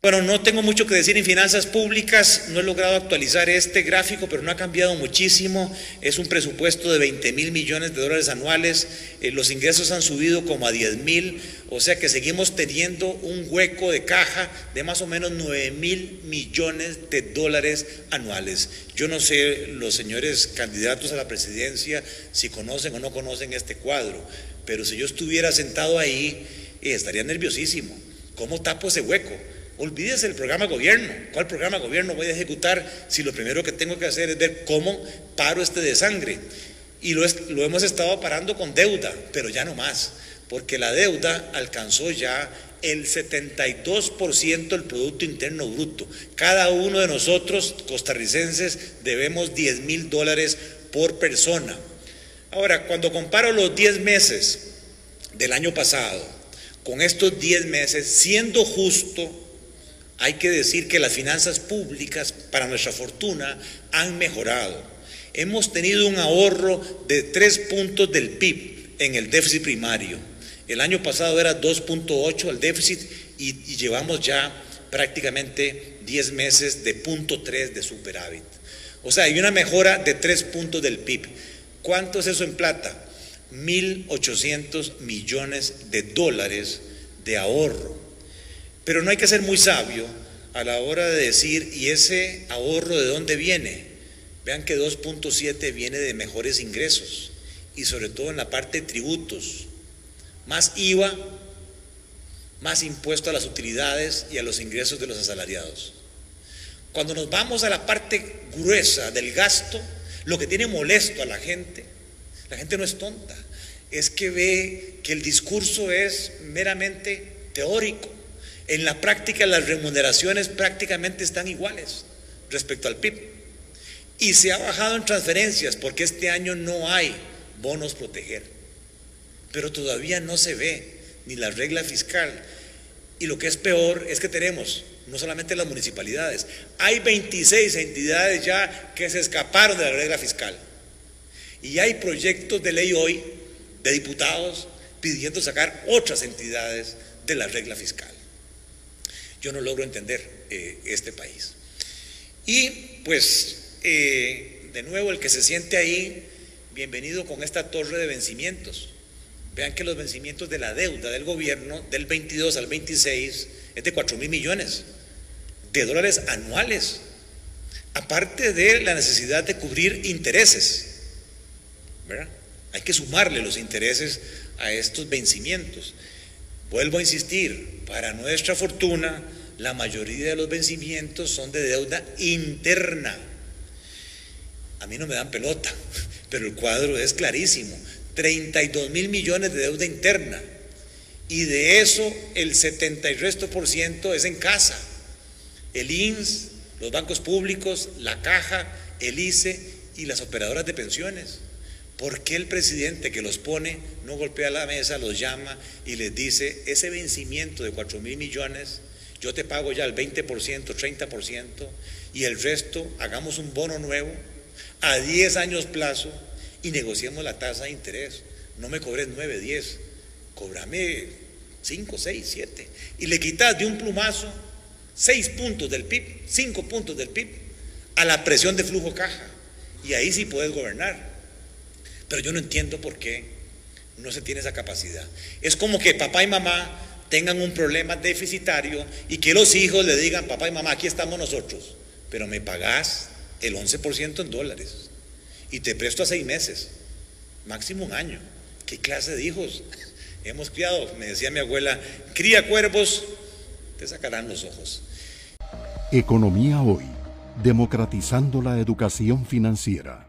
Bueno, no tengo mucho que decir en finanzas públicas, no he logrado actualizar este gráfico, pero no ha cambiado muchísimo. Es un presupuesto de 20 mil millones de dólares anuales, eh, los ingresos han subido como a 10 mil, o sea que seguimos teniendo un hueco de caja de más o menos 9 mil millones de dólares anuales. Yo no sé los señores candidatos a la presidencia si conocen o no conocen este cuadro, pero si yo estuviera sentado ahí, eh, estaría nerviosísimo. ¿Cómo tapo ese hueco? Olvídese del programa gobierno. ¿Cuál programa gobierno voy a ejecutar si lo primero que tengo que hacer es ver cómo paro este de sangre? Y lo, lo hemos estado parando con deuda, pero ya no más, porque la deuda alcanzó ya el 72% del Producto Interno Bruto. Cada uno de nosotros, costarricenses, debemos 10 mil dólares por persona. Ahora, cuando comparo los 10 meses del año pasado con estos 10 meses, siendo justo, hay que decir que las finanzas públicas, para nuestra fortuna, han mejorado. Hemos tenido un ahorro de tres puntos del PIB en el déficit primario. El año pasado era 2.8 el déficit y, llevamos ya prácticamente 10 meses de punto 3 de superávit. O sea, hay una mejora de tres puntos del PIB. ¿Cuánto es eso en plata? 1.800 millones de dólares de ahorro pero no hay que ser muy sabio a la hora de decir, ¿y ese ahorro de dónde viene? Vean que 2.7 viene de mejores ingresos y sobre todo en la parte de tributos. Más IVA, más impuesto a las utilidades y a los ingresos de los asalariados. Cuando nos vamos a la parte gruesa del gasto, lo que tiene molesto a la gente, la gente no es tonta, es que ve que el discurso es meramente teórico en la práctica las remuneraciones prácticamente están iguales respecto al PIB. Y se ha bajado en transferencias porque este año no hay bonos proteger. Pero todavía no se ve ni la regla fiscal. Y lo que es peor es que tenemos no solamente las municipalidades, hay 26 entidades ya que se escaparon de la regla fiscal. Y hay proyectos de ley hoy de diputados pidiendo sacar otras entidades de la regla fiscal. Yo no logro entender eh, este país. Y pues, eh, de nuevo, el que se siente ahí, bienvenido con esta torre de vencimientos. Vean que los vencimientos de la deuda del gobierno del 22 al 26 es de 4 mil millones de dólares anuales, aparte de la necesidad de cubrir intereses. ¿verdad? Hay que sumarle los intereses a estos vencimientos. Vuelvo a insistir, para nuestra fortuna, la mayoría de los vencimientos son de deuda interna. A mí no me dan pelota, pero el cuadro es clarísimo. 32 mil millones de deuda interna. Y de eso el 70 y resto por ciento es en casa. El INS, los bancos públicos, la caja, el ICE y las operadoras de pensiones. ¿Por qué el presidente que los pone no golpea la mesa, los llama y les dice, ese vencimiento de 4 mil millones, yo te pago ya el 20%, 30% y el resto hagamos un bono nuevo a 10 años plazo y negociemos la tasa de interés? No me cobres 9, 10, cobrame 5, 6, 7 y le quitas de un plumazo 6 puntos del PIB, 5 puntos del PIB a la presión de flujo caja y ahí sí puedes gobernar. Pero yo no entiendo por qué no se tiene esa capacidad. Es como que papá y mamá tengan un problema deficitario y que los hijos le digan, papá y mamá, aquí estamos nosotros, pero me pagás el 11% en dólares y te presto a seis meses, máximo un año. ¿Qué clase de hijos hemos criado? Me decía mi abuela, cría cuervos, te sacarán los ojos. Economía hoy, democratizando la educación financiera.